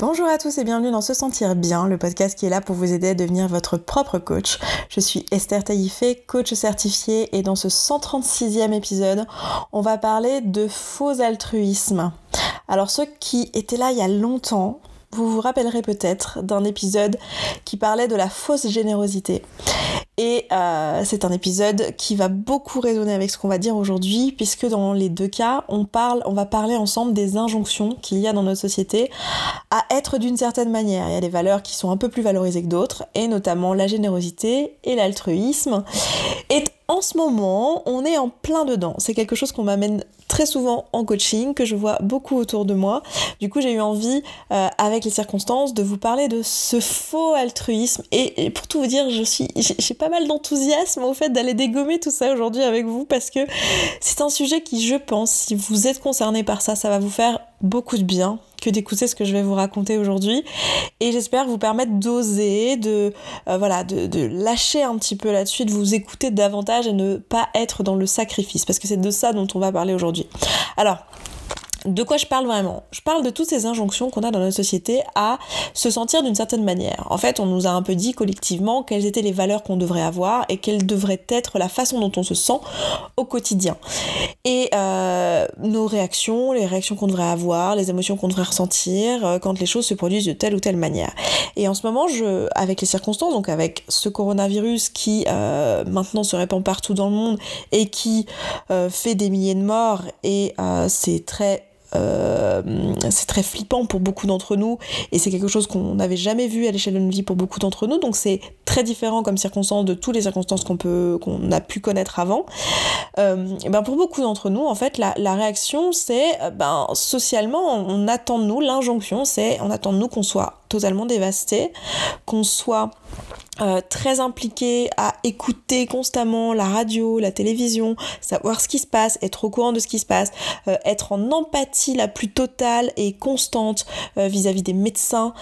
Bonjour à tous et bienvenue dans Se Sentir Bien, le podcast qui est là pour vous aider à devenir votre propre coach. Je suis Esther Taïfé, coach certifiée, et dans ce 136e épisode, on va parler de faux altruisme. Alors ceux qui étaient là il y a longtemps, vous vous rappellerez peut-être d'un épisode qui parlait de la fausse générosité. Et euh, c'est un épisode qui va beaucoup résonner avec ce qu'on va dire aujourd'hui, puisque dans les deux cas, on on va parler ensemble des injonctions qu'il y a dans notre société à être d'une certaine manière. Il y a des valeurs qui sont un peu plus valorisées que d'autres, et notamment la générosité et l'altruisme. Et en ce moment, on est en plein dedans. C'est quelque chose qu'on m'amène très souvent en coaching, que je vois beaucoup autour de moi. Du coup, j'ai eu envie, euh, avec les circonstances, de vous parler de ce faux altruisme. Et, pour tout vous dire, je suis, j'ai pas mal d'enthousiasme au fait d'aller dégommer tout ça aujourd'hui avec vous parce que c'est un sujet qui, je pense, si vous êtes concerné par ça, ça va vous faire beaucoup de bien que d'écouter ce que je vais vous raconter aujourd'hui et j'espère vous permettre d'oser, de euh, voilà, de, de, lâcher un petit peu là-dessus, de vous écouter davantage et ne pas être dans le sacrifice parce que c'est de ça dont on va parler aujourd'hui. Alors, de quoi je parle vraiment Je parle de toutes ces injonctions qu'on a dans notre société à se sentir d'une certaine manière. En fait, on nous a un peu dit collectivement quelles étaient les valeurs qu'on devrait avoir et quelle devrait être la façon dont on se sent au quotidien. Et euh, nos réactions, les réactions qu'on devrait avoir, les émotions qu'on devrait ressentir euh, quand les choses se produisent de telle ou telle manière. Et en ce moment, avec les circonstances, donc avec ce coronavirus qui euh, maintenant se répand partout dans le monde et qui fait des milliers de morts et c'est très euh, c'est très flippant pour beaucoup d'entre nous et c'est quelque chose qu'on n'avait jamais vu à l'échelle de notre vie pour beaucoup d'entre nous. Donc c'est très différent comme circonstance de toutes les circonstances qu'on peut qu'on a pu connaître avant. Euh, ben pour beaucoup d'entre nous en fait la, la réaction c'est euh, ben socialement on attend de nous l'injonction c'est on attend de nous qu'on soit totalement dévasté qu'on soit euh, très impliqué à écouter constamment la radio, la télévision, savoir ce qui se passe, être au courant de ce qui se passe, euh, être en empathie la plus totale et constante euh, vis-à-vis des médecins.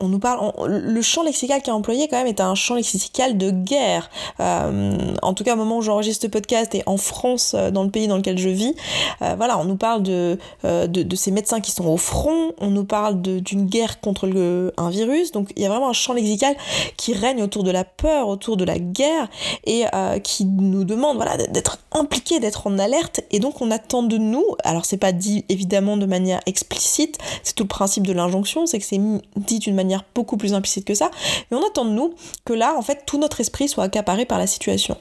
on nous parle, le champ lexical qui est employé quand même est un champ lexical de guerre. en tout cas, au moment où j'enregistre ce podcast et en France, dans le pays dans lequel je vis, voilà, on nous parle de, de, de, ces médecins qui sont au front, on nous parle d'une guerre contre le, un virus, donc il y a vraiment un champ lexical qui règne autour de la peur, autour de la guerre, et euh, qui nous demande d'être impliqués, d'être en alerte, et donc on attend de nous, alors c'est pas dit évidemment de manière explicite, c'est tout le principe de l'injonction, c'est que c'est dit d'une manière beaucoup plus implicite que ça, mais on attend de nous que là, en fait, tout notre esprit soit accaparé par la situation.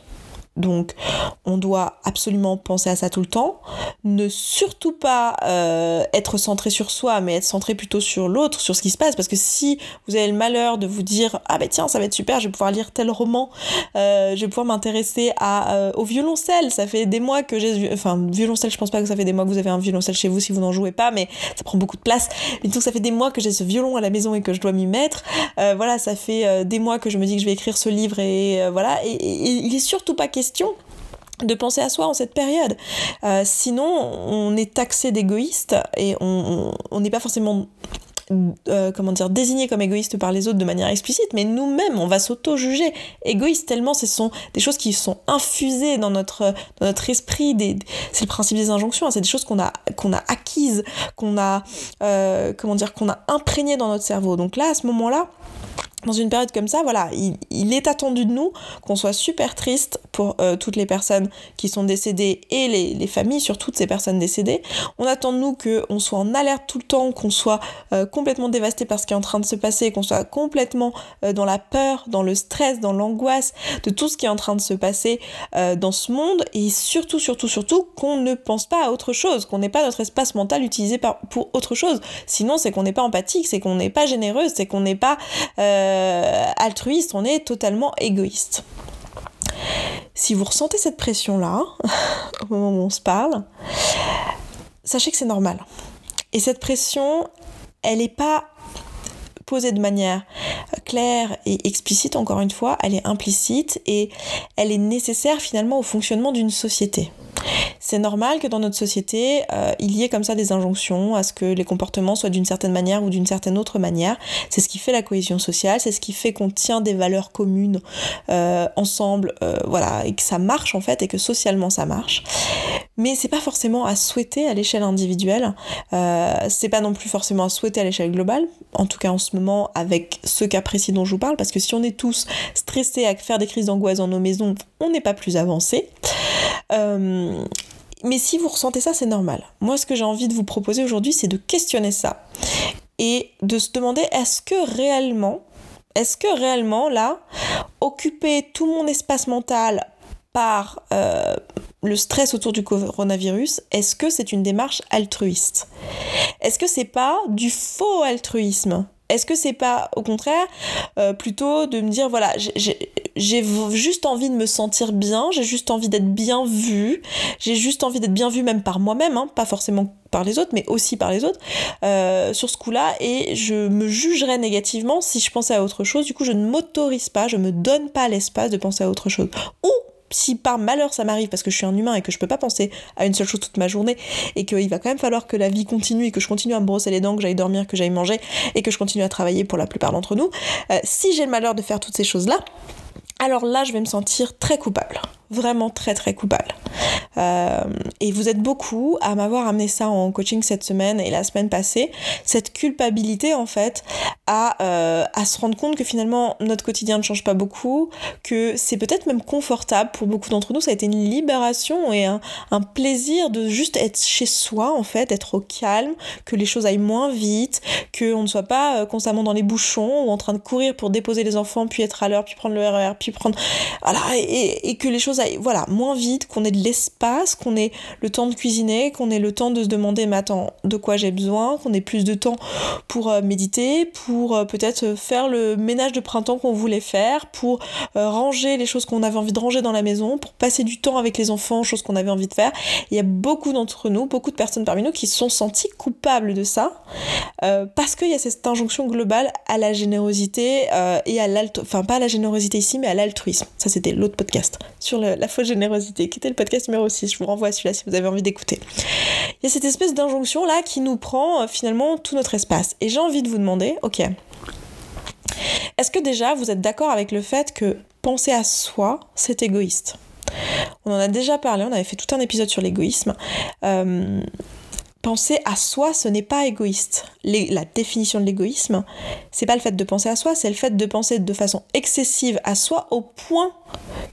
Donc on doit absolument penser à ça tout le temps, ne surtout pas euh, être centré sur soi, mais être centré plutôt sur l'autre, sur ce qui se passe, parce que si vous avez le malheur de vous dire ah ben tiens ça va être super, je vais pouvoir lire tel roman, euh, je vais pouvoir m'intéresser euh, au violoncelle, ça fait des mois que j'ai, enfin violoncelle, je pense pas que ça fait des mois que vous avez un violoncelle chez vous si vous n'en jouez pas, mais ça prend beaucoup de place. Et donc ça fait des mois que j'ai ce violon à la maison et que je dois m'y mettre. voilà, ça fait des mois que je me dis que je vais écrire ce livre et voilà, et, et il est surtout pas question de penser à soi en cette période. Euh, sinon, on est taxé d'égoïste et on n'est pas forcément euh, comment dire, désigné comme égoïste par les autres de manière explicite, mais nous-mêmes, on va s'auto-juger égoïste tellement ce sont des choses qui sont infusées dans notre, esprit. c'est le principe des injonctions, hein, c'est des choses qu'on a, a acquises, qu'on a, euh, comment dire, qu'on a imprégnées dans notre cerveau. Donc là, à ce moment-là, dans une période comme ça, voilà, il, est attendu de nous qu'on soit super triste pour euh, toutes les personnes qui sont décédées et les, familles sur toutes ces personnes décédées. On attend de nous qu'on soit en alerte tout le temps, qu'on soit euh, complètement dévasté par ce qui est en train de se passer, qu'on soit complètement euh, dans la peur, dans le stress, dans l'angoisse de tout ce qui est en train de se passer dans ce monde et surtout, surtout, surtout qu'on ne pense pas à autre chose, qu'on n'ait pas notre espace mental utilisé pour autre chose. Sinon, c'est qu'on n'est pas empathique, c'est qu'on n'est pas généreuse, c'est qu'on n'est pas... Euh, altruiste, on est totalement égoïste. Si vous ressentez cette pression-là, au moment où on se parle, sachez que c'est normal. Et cette pression, elle n'est pas posée de manière claire et explicite, encore une fois, elle est implicite et elle est nécessaire finalement au fonctionnement d'une société. C'est normal que dans notre société, euh, il y ait comme ça des injonctions à ce que les comportements soient d'une certaine manière ou d'une certaine autre manière. C'est ce qui fait la cohésion sociale, c'est ce qui fait qu'on tient des valeurs communes euh, ensemble, euh, voilà, et que ça marche en fait, et que socialement ça marche. mais c'est pas forcément à souhaiter à l'échelle individuelle, c'est pas non plus forcément à souhaiter à l'échelle globale, en tout cas en ce moment avec ce cas précis dont je vous parle, parce que si on est tous stressés à faire des crises d'angoisse dans nos maisons, on n'est pas plus avancé. Mais si vous ressentez ça, c'est normal. Moi, ce que j'ai envie de vous proposer aujourd'hui, c'est de questionner ça. Et de se demander est-ce que réellement, est-ce que réellement, là, occuper tout mon espace mental par euh, le stress autour du coronavirus, est-ce que c'est une démarche altruiste? Est-ce que c'est pas du faux altruisme? Est-ce que c'est pas au contraire euh, plutôt de me dire voilà j'ai juste envie de me sentir bien, j'ai juste envie d'être bien vue, j'ai juste envie d'être bien vue même par moi-même, hein, pas forcément par les autres, mais aussi par les autres euh, sur ce coup-là et je me jugerais négativement si je pensais à autre chose. Du coup, je ne m'autorise pas, je me donne pas l'espace de penser à autre chose. Ou si par malheur ça m'arrive parce que je suis un humain et que je peux pas penser à une seule chose toute ma journée et qu'il va quand même falloir que la vie continue et que je continue à me brosser les dents, que j'aille dormir, que j'aille manger et que je continue à travailler pour la plupart d'entre nous, euh, si j'ai le malheur de faire toutes ces choses-là, alors là je vais me sentir très coupable vraiment très très coupable. Euh, et vous êtes beaucoup à m'avoir amené ça en coaching cette semaine et la semaine passée, cette culpabilité en fait à, euh, à se rendre compte que finalement notre quotidien ne change pas beaucoup, que c'est peut-être même confortable pour beaucoup d'entre nous, ça a été une libération et un, un, plaisir de juste être chez soi en fait, être au calme, que les choses aillent moins vite, qu'on ne soit pas euh, constamment dans les bouchons ou en train de courir pour déposer les enfants, puis être à l'heure, puis prendre le RER, puis prendre... Voilà, et, et que les choses voilà, moins vite, qu'on ait de l'espace, qu'on ait le temps de cuisiner, qu'on ait le temps de se demander, attends, de quoi j'ai besoin, qu'on ait plus de temps pour euh, méditer, pour euh, peut-être faire le ménage de printemps qu'on voulait faire, pour euh, ranger les choses qu'on avait envie de ranger dans la maison, pour passer du temps avec les enfants, choses qu'on avait envie de faire. Il y a beaucoup d'entre nous, beaucoup de personnes parmi nous qui se sont sentis coupables de ça, parce qu'il y a cette injonction globale à la générosité et à l'altruisme, enfin pas à la générosité ici, mais à l'altruisme. Ça c'était l'autre podcast sur la fausse générosité, qui était le podcast numéro 6. Je vous renvoie à celui-là si vous avez envie d'écouter. Il y a cette espèce d'injonction là qui nous prend euh, finalement tout notre espace. Et j'ai envie de vous demander, ok, est-ce que déjà vous êtes d'accord avec le fait que penser à soi, c'est égoïste? On en a déjà parlé, on avait fait tout un épisode sur l'égoïsme. Euh, penser à soi, ce n'est pas égoïste. la définition de l'égoïsme, c'est pas le fait de penser à soi, c'est le fait de penser de façon excessive à soi au point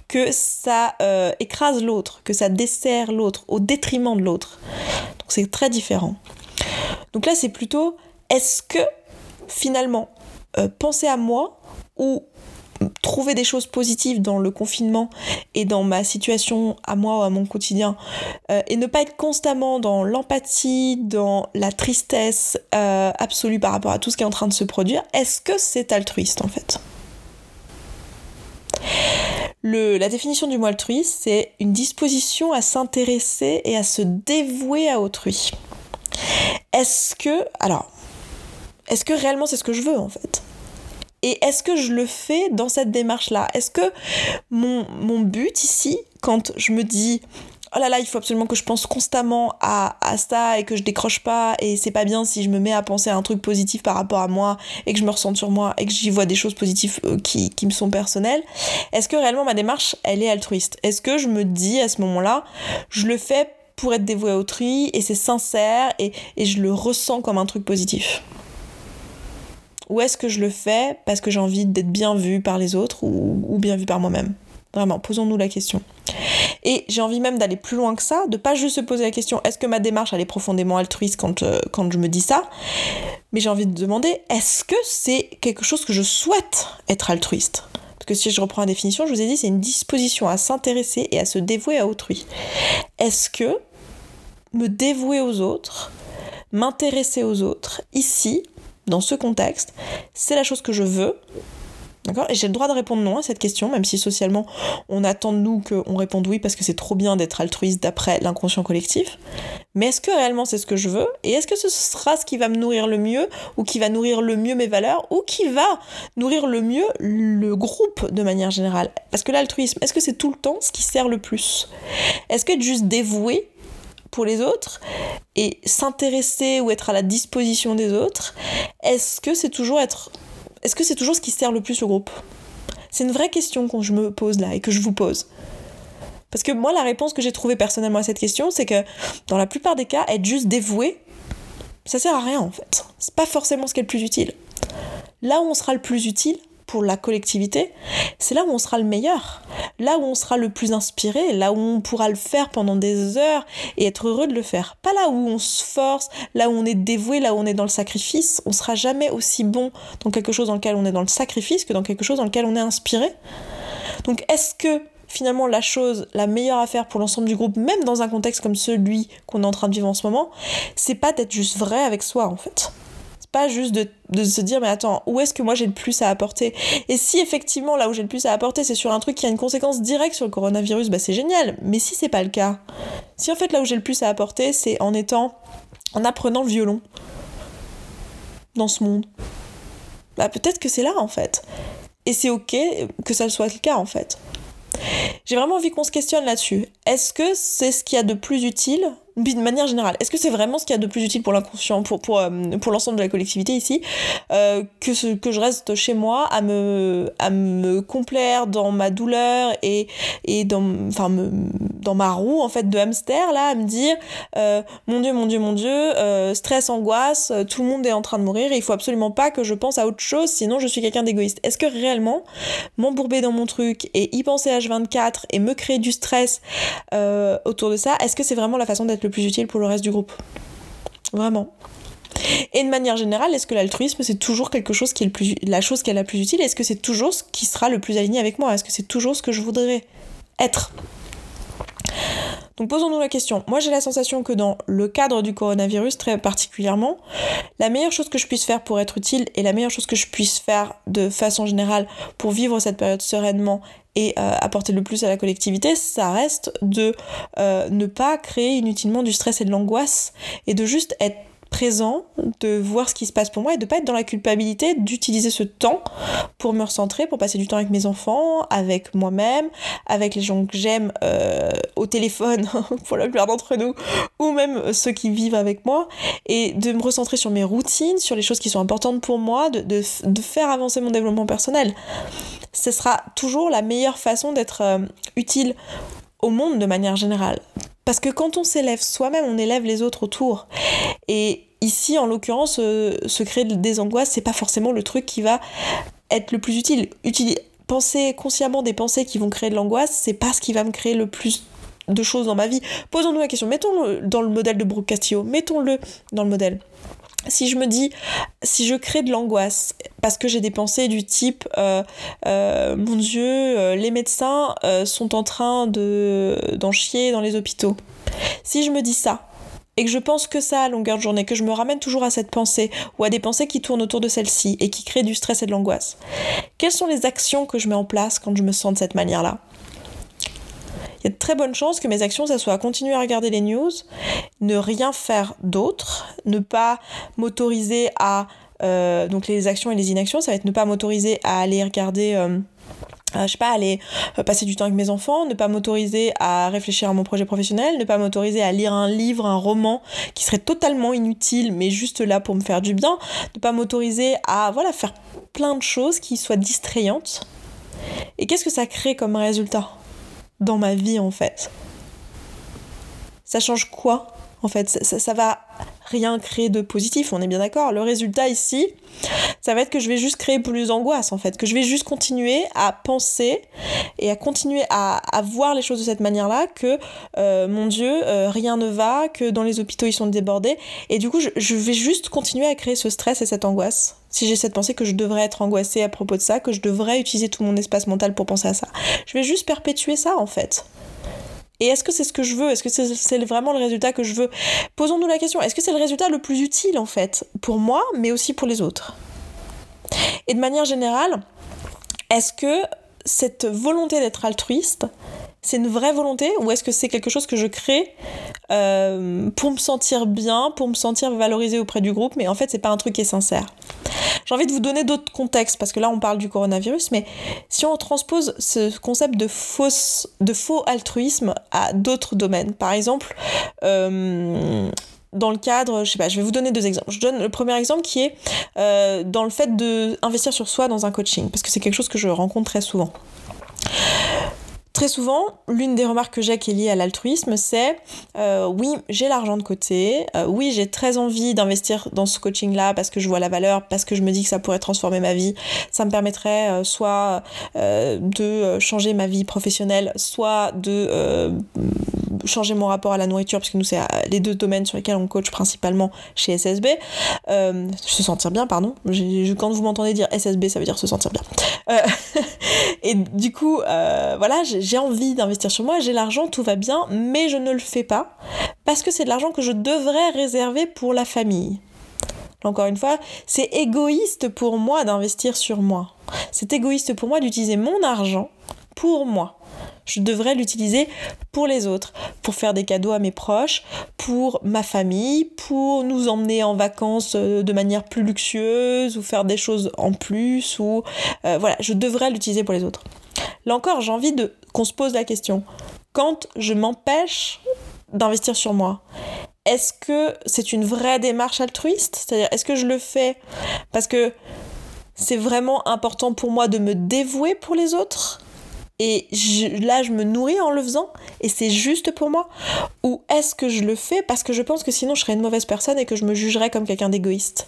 que ça euh, écrase l'autre, que ça dessert l'autre au détriment de l'autre. Donc c'est très différent. Donc là, c'est plutôt est-ce que finalement euh, penser à moi ou trouver des choses positives dans le confinement et dans ma situation à moi ou à mon quotidien euh, et ne pas être constamment dans l'empathie, dans la tristesse euh, absolue par rapport à tout ce qui est en train de se produire, est-ce que c'est altruiste en fait? Le, la définition du mot altruiste, c'est une disposition à s'intéresser et à se dévouer à autrui. Est-ce que, alors, est-ce que réellement c'est ce que je veux en fait? Et est-ce que je le fais dans cette démarche-là? Est-ce que mon, but ici, quand je me dis oh là là, il faut absolument que je pense constamment à, à ça et que je décroche pas et c'est pas bien si je me mets à penser à un truc positif par rapport à moi et que je me ressens sur moi et que j'y vois des choses positives euh, qui, qui me sont personnelles, est-ce que réellement ma démarche, elle est altruiste? Est-ce que je me dis à ce moment-là, je le fais pour être dévoué à autrui et c'est sincère et, et je le ressens comme un truc positif? Ou est-ce que je le fais parce que j'ai envie d'être bien vu par les autres ou, bien vu par moi-même? Vraiment, posons-nous la question. Et j'ai envie même d'aller plus loin que ça, de pas juste se poser la question est-ce que ma démarche elle est profondément altruiste euh, quand je me dis ça? Mais j'ai envie de demander est-ce que c'est quelque chose que je souhaite être altruiste? Parce que si je reprends la définition, je vous ai dit c'est une disposition à s'intéresser et à se dévouer à autrui. Est-ce que me dévouer aux autres, m'intéresser aux autres, ici, dans ce contexte, c'est la chose que je veux. D'accord? Et j'ai le droit de répondre non à cette question, même si socialement on attend de nous qu'on réponde oui parce que c'est trop bien d'être altruiste d'après l'inconscient collectif. Mais est-ce que réellement c'est ce que je veux? Et est-ce que ce sera ce qui va me nourrir le mieux ou qui va nourrir le mieux mes valeurs ou qui va nourrir le mieux le groupe de manière générale? Parce que l'altruisme, est-ce que c'est tout le temps ce qui sert le plus? Est-ce que être juste dévoué pour les autres et s'intéresser ou être à la disposition des autres, est-ce que c'est toujours être est-ce que c'est toujours ce qui sert le plus au groupe? C'est une vraie question que je me pose là et que je vous pose. Parce que moi, la réponse que j'ai trouvée personnellement à cette question, c'est que dans la plupart des cas, être juste dévoué, ça sert à rien en fait. C'est pas forcément ce qui est le plus utile. Là où on sera le plus utile, pour la collectivité, c'est là où on sera le meilleur, là où on sera le plus inspiré, là où on pourra le faire pendant des heures et être heureux de le faire. Pas là où on se force, là où on est dévoué, là où on est dans le sacrifice. On sera jamais aussi bon dans quelque chose dans lequel on est dans le sacrifice que dans quelque chose dans lequel on est inspiré. Donc est-ce que finalement la chose la meilleure à faire pour l'ensemble du groupe, même dans un contexte comme celui qu'on est en train de vivre en ce moment, c'est pas d'être juste vrai avec soi en fait? Pas juste de, se dire mais attends, où est-ce que moi j'ai le plus à apporter? Et si effectivement là où j'ai le plus à apporter c'est sur un truc qui a une conséquence directe sur le coronavirus, bah c'est génial. Mais si c'est pas le cas, si en fait là où j'ai le plus à apporter c'est en étant, en apprenant le violon dans ce monde, bah peut-être que c'est là en fait. Et c'est ok que ça soit le cas en fait. J'ai vraiment envie qu'on se questionne là-dessus. Est-ce que c'est ce qu'il y a de plus utile de manière générale, est-ce que c'est vraiment ce qu'il y a de plus utile pour l'inconscient, pour, pour, euh, pour l'ensemble de la collectivité ici, euh, que, ce, que je reste chez moi à me, à me complaire dans ma douleur et, et dans, enfin, dans ma roue en fait de hamster, là, à me dire euh, mon Dieu, mon Dieu, mon Dieu, stress, angoisse, tout le monde est en train de mourir et il faut absolument pas que je pense à autre chose, sinon je suis quelqu'un d'égoïste. Est-ce que réellement m'embourber dans mon truc et y penser H24 et me créer du stress autour de ça, est-ce que c'est vraiment la façon d'être le plus utile pour le reste du groupe. Vraiment. Et de manière générale, est-ce que l'altruisme c'est toujours quelque chose qui est le plus, la chose qui est la plus utile? Est-ce que c'est toujours ce qui sera le plus aligné avec moi? Est-ce que c'est toujours ce que je voudrais être? Donc posons-nous la question. Moi j'ai la sensation que dans le cadre du coronavirus très particulièrement, la meilleure chose que je puisse faire pour être utile et la meilleure chose que je puisse faire de façon générale pour vivre cette période sereinement et euh, apporter le plus à la collectivité, ça reste de euh, ne pas créer inutilement du stress et de l'angoisse et de juste être présent, de voir ce qui se passe pour moi et de pas être dans la culpabilité d'utiliser ce temps pour me recentrer, pour passer du temps avec mes enfants, avec moi-même, avec les gens que j'aime euh, au téléphone pour la plupart d'entre nous, ou même ceux qui vivent avec moi, et de me recentrer sur mes routines, sur les choses qui sont importantes pour moi, de faire avancer mon développement personnel. Ce sera toujours la meilleure façon d'être euh, utile au monde de manière générale. Parce que quand on s'élève soi-même, on élève les autres autour. Et ici, en l'occurrence, euh, se créer des angoisses, c'est pas forcément le truc qui va être le plus utile. penser consciemment des pensées qui vont créer de l'angoisse, c'est pas ce qui va me créer le plus de choses dans ma vie. Posons-nous la question, mettons-le dans le modèle de Brooke Castillo, mettons-le dans le modèle si je me dis, si je crée de l'angoisse parce que j'ai des pensées du type, euh, euh, mon Dieu, euh, les médecins sont en train de d'en chier dans les hôpitaux. Si je me dis ça et que je pense que ça à longueur de journée, que je me ramène toujours à cette pensée ou à des pensées qui tournent autour de celle-ci et qui créent du stress et de l'angoisse, quelles sont les actions que je mets en place quand je me sens de cette manière-là? Il y a de très bonnes chances que mes actions, ça soit continuer à regarder les news, ne rien faire d'autre, ne pas m'autoriser à... Euh, donc les actions et les inactions, ça va être ne pas m'autoriser à aller regarder... Euh, euh, je sais pas, aller passer du temps avec mes enfants, ne pas m'autoriser à réfléchir à mon projet professionnel, ne pas m'autoriser à lire un livre, un roman qui serait totalement inutile mais juste là pour me faire du bien, ne pas m'autoriser à voilà faire plein de choses qui soient distrayantes. Et qu'est-ce que ça crée comme résultat? Dans ma vie en fait. Ça change quoi en fait? Ça, va rien créer de positif, on est bien d'accord. Le résultat ici, ça va être que je vais juste créer plus d'angoisse en fait, que je vais juste continuer à penser et à continuer à, voir les choses de cette manière-là, que euh, mon Dieu, euh, rien ne va, que dans les hôpitaux ils sont débordés, et du coup je vais juste continuer à créer ce stress et cette angoisse. Si j'ai cette pensée que je devrais être angoissée à propos de ça, que je devrais utiliser tout mon espace mental pour penser à ça. Je vais juste perpétuer ça en fait. Et est-ce que c'est ce que je veux? Est-ce que c'est vraiment le résultat que je veux? Posons-nous la question, est-ce que c'est le résultat le plus utile en fait Pour moi, mais aussi pour les autres? Et de manière générale, est-ce que cette volonté d'être altruiste, c'est une vraie volonté ou est-ce que c'est quelque chose que je crée euh, pour me sentir bien, pour me sentir valorisé auprès du groupe, mais en fait c'est pas un truc qui est sincère? J'ai envie de vous donner d'autres contextes parce que là on parle du coronavirus, mais si on transpose ce concept de, fausse, de faux altruisme à d'autres domaines, par exemple, euh, dans le cadre, je sais pas, je vais vous donner deux exemples. Je donne le premier exemple qui est euh, dans le fait d'investir sur soi dans un coaching, parce que c'est quelque chose que je rencontre très souvent Très souvent, l'une des remarques que j'ai qui est liée à l'altruisme, c'est euh, oui, j'ai l'argent de côté, euh, oui, j'ai très envie d'investir dans ce coaching-là parce que je vois la valeur, parce que je me dis que ça pourrait transformer ma vie, ça me permettrait euh, soit de changer ma vie professionnelle, soit de changer mon rapport à la nourriture, parce que nous, c'est les deux domaines sur lesquels on coach principalement chez SSB. se sentir bien, pardon. quand vous m'entendez dire SSB, ça veut dire se sentir bien. et du coup, voilà, j'ai envie d'investir sur moi, j'ai l'argent, tout va bien, mais je ne le fais pas parce que c'est de l'argent que je devrais réserver pour la famille. Encore une fois, c'est égoïste pour moi d'investir sur moi. C'est égoïste pour moi d'utiliser mon argent pour moi. Je devrais l'utiliser pour les autres, pour faire des cadeaux à mes proches, pour ma famille, pour nous emmener en vacances euh, de manière plus luxueuse ou faire des choses en plus ou euh, voilà, je devrais l'utiliser pour les autres. Là encore, j'ai envie de qu'on se pose la question. Quand je m'empêche d'investir sur moi, est-ce que c'est une vraie démarche altruiste? C'est-à-dire, est-ce que je le fais parce que c'est vraiment important pour moi de me dévouer pour les autres? Et là, je me nourris en le faisant et c'est juste pour moi Ou est-ce que je le fais parce que je pense que sinon je serais une mauvaise personne et que je me jugerais comme quelqu'un d'égoïste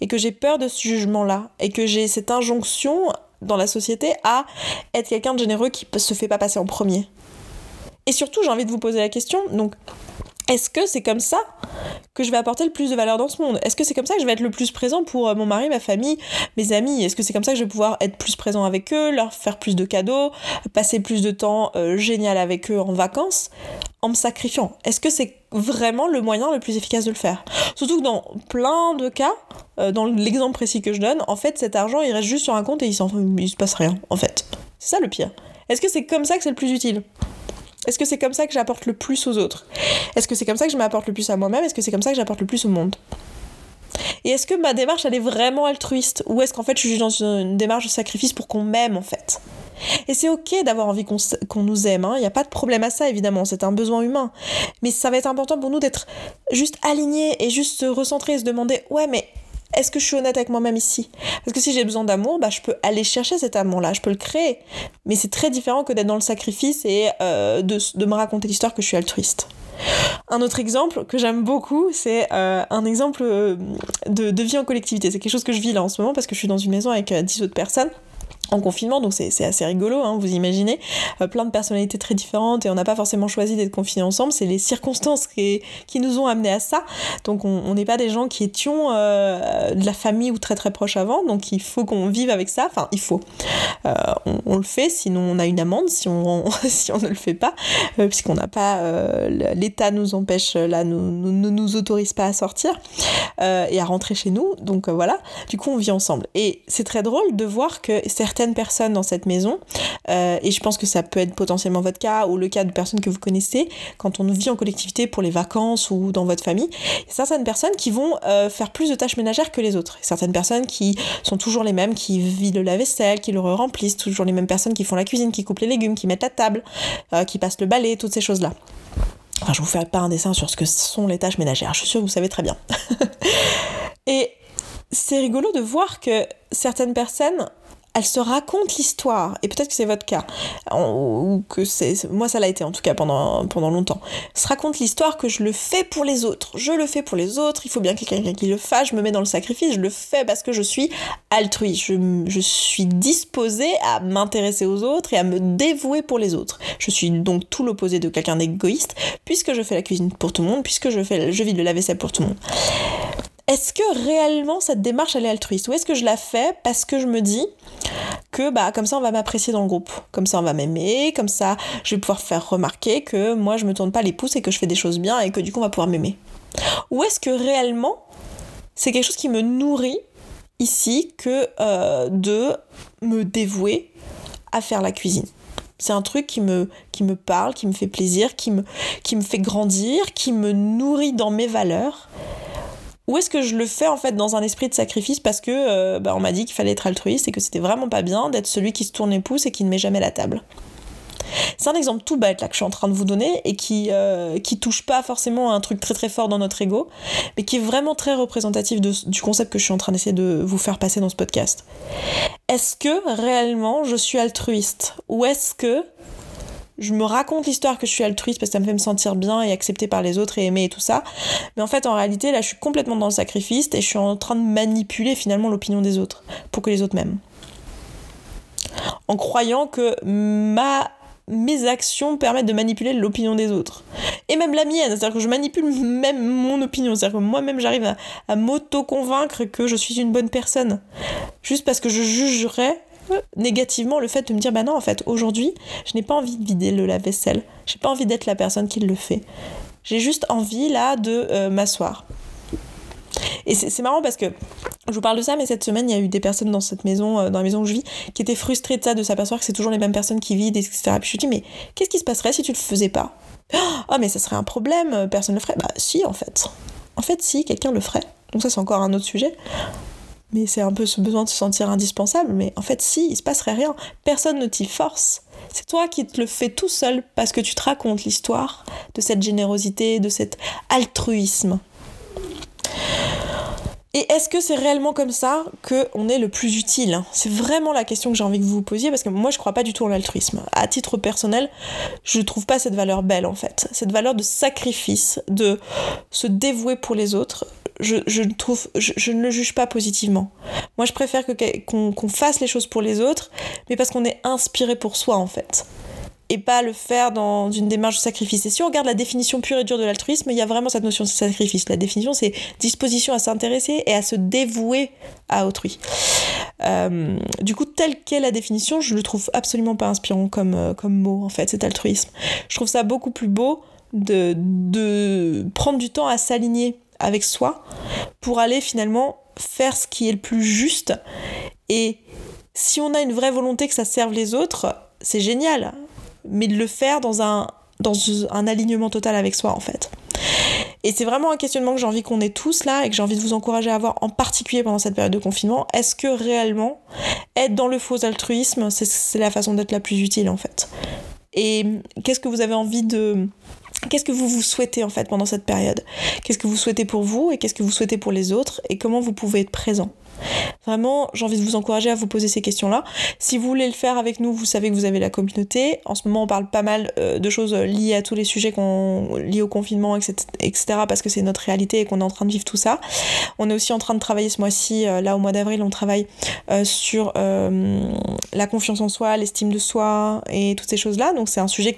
Et que j'ai peur de ce jugement-là et que j'ai cette injonction dans la société à être quelqu'un de généreux qui se fait pas passer en premier. Et surtout, j'ai envie de vous poser la question, donc, est-ce que c'est comme ça que je vais apporter le plus de valeur dans ce monde? Est-ce que c'est comme ça que je vais être le plus présent pour euh, mon mari, ma famille, mes amis? Est-ce que c'est comme ça que je vais pouvoir être plus présent avec eux, leur faire plus de cadeaux, passer plus de temps euh, génial avec eux en vacances, en me sacrifiant? Est-ce que c'est vraiment le moyen le plus efficace de le faire? Surtout que dans plein de cas, euh, dans l'exemple précis que je donne, en fait cet argent il reste juste sur un compte et il, il se passe rien en fait. C'est ça le pire. Est-ce que c'est comme ça que c'est le plus utile? Est-ce que c'est comme ça que j'apporte le plus aux autres? Est-ce que c'est comme ça que je m'apporte le plus à moi-même? Est-ce que c'est comme ça que j'apporte le plus au monde? Et est-ce que ma démarche, elle est vraiment altruiste? Ou est-ce qu'en fait, je suis dans une démarche de sacrifice pour qu'on m'aime, en fait? Et c'est ok d'avoir envie qu'on nous aime, il hein. n'y a pas de problème à ça évidemment, c'est un besoin humain. Mais ça va être important pour nous d'être juste alignés et juste se recentrer et se demander ouais mais est-ce que je suis honnête avec moi-même ici? Parce que si j'ai besoin d'amour, bah, je peux aller chercher cet amour-là, je peux le créer. Mais c'est très différent que d'être dans le sacrifice et euh, de, me raconter l'histoire que je suis altruiste. Un autre exemple que j'aime beaucoup, c'est euh, un exemple euh, de, de, vie en collectivité. C'est quelque chose que je vis là en ce moment parce que je suis dans une maison avec 10 autres personnes en confinement, donc c'est assez rigolo, hein, vous imaginez, euh, plein de personnalités très différentes et on n'a pas forcément choisi d'être confinés ensemble, c'est les circonstances qui, qui, nous ont amenés à ça. Donc on n'est pas des gens qui étions euh, de la famille ou très très proches avant, donc il faut qu'on vive avec ça, enfin il faut. Euh, on, le fait, sinon on a une amende si on, si on ne le fait pas, puisqu'on n'a pas... L'État nous empêche, là, ne nous, nous, autorise pas à sortir et à rentrer chez nous, donc voilà, du coup on vit ensemble. Et c'est très drôle de voir que certains personnes dans cette maison, euh, et je pense que ça peut être potentiellement votre cas ou le cas de personnes que vous connaissez, quand on vit en collectivité pour les vacances ou dans votre famille, certaines personnes qui vont euh, faire plus de tâches ménagères que les autres. Certaines personnes qui sont toujours les mêmes, qui vident le lave-vaisselle, qui le remplissent, toujours les mêmes personnes qui font la cuisine, qui coupent les légumes, qui mettent la table, euh, qui passent le balai, toutes ces choses-là. Enfin, je vous fais pas un dessin sur ce que sont les tâches ménagères, je suis sûre que vous savez très bien. et c'est rigolo de voir que certaines personnes elle se raconte l'histoire, et peut-être que c'est votre cas, ou que c'est. Moi, ça l'a été en tout cas pendant, pendant longtemps. Se raconte l'histoire que je le fais pour les autres. Je le fais pour les autres, il faut bien quelqu'un qui le fasse, je me mets dans le sacrifice, je le fais parce que je suis altruiste. Je, je suis disposée à m'intéresser aux autres et à me dévouer pour les autres. Je suis donc tout l'opposé de quelqu'un d'égoïste, puisque je fais la cuisine pour tout le monde, puisque je, fais, je vide le lave-vaisselle pour tout le monde est-ce que réellement cette démarche elle est altruiste? Ou est-ce que je la fais parce que je me dis que bah comme ça on va m'apprécier dans le groupe, comme ça on va m'aimer, comme ça je vais pouvoir faire remarquer que moi je me tourne pas les pouces et que je fais des choses bien et que du coup on va pouvoir m'aimer. Ou est-ce que réellement c'est quelque chose qui me nourrit ici que euh, de me dévouer à faire la cuisine? C'est un truc qui me, qui me parle, qui me fait plaisir, qui me, qui me fait grandir, qui me nourrit dans mes valeurs ou est-ce que je le fais en fait dans un esprit de sacrifice parce que euh, bah, on m'a dit qu'il fallait être altruiste et que c'était vraiment pas bien d'être celui qui se tourne les pouces et qui ne met jamais la table c'est un exemple tout bête là que je suis en train de vous donner et qui, euh, qui touche pas forcément à un truc très très fort dans notre ego, mais qui est vraiment très représentatif du concept que je suis en train d'essayer de vous faire passer dans ce podcast. Est-ce que réellement je suis altruiste? Ou est-ce que je me raconte l'histoire que je suis altruiste parce que ça me fait me sentir bien et accepté par les autres et aimé et tout ça. Mais en fait, en réalité, là, je suis complètement dans le sacrifice et je suis en train de manipuler finalement l'opinion des autres pour que les autres m'aiment. En croyant que ma mes actions permettent de manipuler l'opinion des autres. Et même la mienne, c'est-à-dire que je manipule même mon opinion, c'est-à-dire que moi-même j'arrive à, à m'auto-convaincre que je suis une bonne personne. Juste parce que je jugerais négativement le fait de me dire bah non en fait aujourd'hui je n'ai pas envie de vider le lave-vaisselle j'ai pas envie d'être la personne qui le fait j'ai juste envie là de euh, m'asseoir et c'est marrant parce que je vous parle de ça, mais cette semaine, il y a eu des personnes dans cette maison, euh, dans la maison où je vis, qui étaient frustrées de ça, de s'apercevoir que c'est toujours les mêmes personnes qui vident, etc. Puis je me dis, mais qu'est-ce qui se passerait si tu le faisais pas? Ah, mais ça serait un problème, euh, personne le ferait. Bah, si, en fait. En fait, si, quelqu'un le ferait. Donc, ça, c'est encore un autre sujet. Mais c'est un peu ce besoin de se sentir indispensable. Mais en fait, si, il se passerait rien. Personne ne t'y force. C'est toi qui te le fais tout seul parce que tu te racontes l'histoire de cette générosité, de cet altruisme. Et est-ce que c'est réellement comme ça qu'on est le plus utile? C'est vraiment la question que j'ai envie que vous vous posiez parce que moi je crois pas du tout en l'altruisme. À titre personnel, je trouve pas cette valeur belle en fait. Cette valeur de sacrifice, de se dévouer pour les autres, je, trouve, je, ne le juge pas positivement. Moi je préfère qu'on fasse les choses pour les autres, mais parce qu'on est inspiré pour soi en fait et pas le faire dans une démarche de sacrifice. Et si on regarde la définition pure et dure de l'altruisme, il y a vraiment cette notion de sacrifice. La définition, c'est disposition à s'intéresser et à se dévouer à autrui. Euh, du coup, telle qu'est la définition, je le trouve absolument pas inspirant comme, euh, comme mot, en fait, cet altruisme. Je trouve ça beaucoup plus beau de, de prendre du temps à s'aligner avec soi pour aller finalement faire ce qui est le plus juste. Et si on a une vraie volonté que ça serve les autres, c'est génial mais de le faire dans un, dans un alignement total avec soi en fait. Et c'est vraiment un questionnement que j'ai envie qu'on ait tous là et que j'ai envie de vous encourager à avoir en particulier pendant cette période de confinement. Est-ce que réellement être dans le faux altruisme, c'est la façon d'être la plus utile en fait? Et qu'est-ce que vous avez envie de... Qu'est-ce que vous vous souhaitez en fait pendant cette période? Qu'est-ce que vous souhaitez pour vous et qu'est-ce que vous souhaitez pour les autres? Et comment vous pouvez être présent? Vraiment, j'ai envie de vous encourager à vous poser ces questions-là. Si vous voulez le faire avec nous, vous savez que vous avez la communauté. En ce moment, on parle pas mal euh, de choses liées à tous les sujets qu'on liés au confinement, etc. parce que c'est notre réalité et qu'on est en train de vivre tout ça. On est aussi en train de travailler ce mois-ci, euh, là au mois d'avril, on travaille euh, sur la confiance en soi, l'estime de soi et toutes ces choses-là. Donc c'est un sujet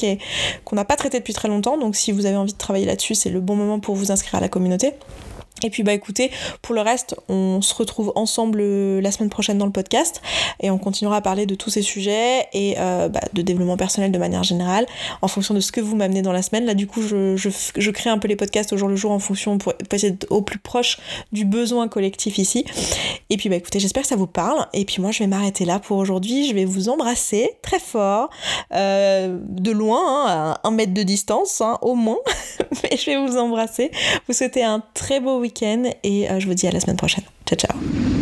qu'on n'a pas traité depuis très longtemps. Donc si vous avez envie de travailler là-dessus, c'est le bon moment pour vous inscrire à la communauté. Et puis bah écoutez, pour le reste, on se retrouve ensemble euh, la semaine prochaine dans le podcast et on continuera à parler de tous ces sujets et euh, bah, de développement personnel de manière générale en fonction de ce que vous m'amenez dans la semaine. Là du coup, je, je, crée un peu les podcasts au jour le jour en fonction pour, essayer d'être au plus proche du besoin collectif ici. Et puis bah écoutez, j'espère que ça vous parle et puis moi je vais m'arrêter là pour aujourd'hui. Je vais vous embrasser très fort, euh, de loin, hein, à un mètre de distance hein, au moins, mais je vais vous embrasser. Vous souhaitez un très beau week-end et euh, je vous dis à la semaine prochaine. Ciao ciao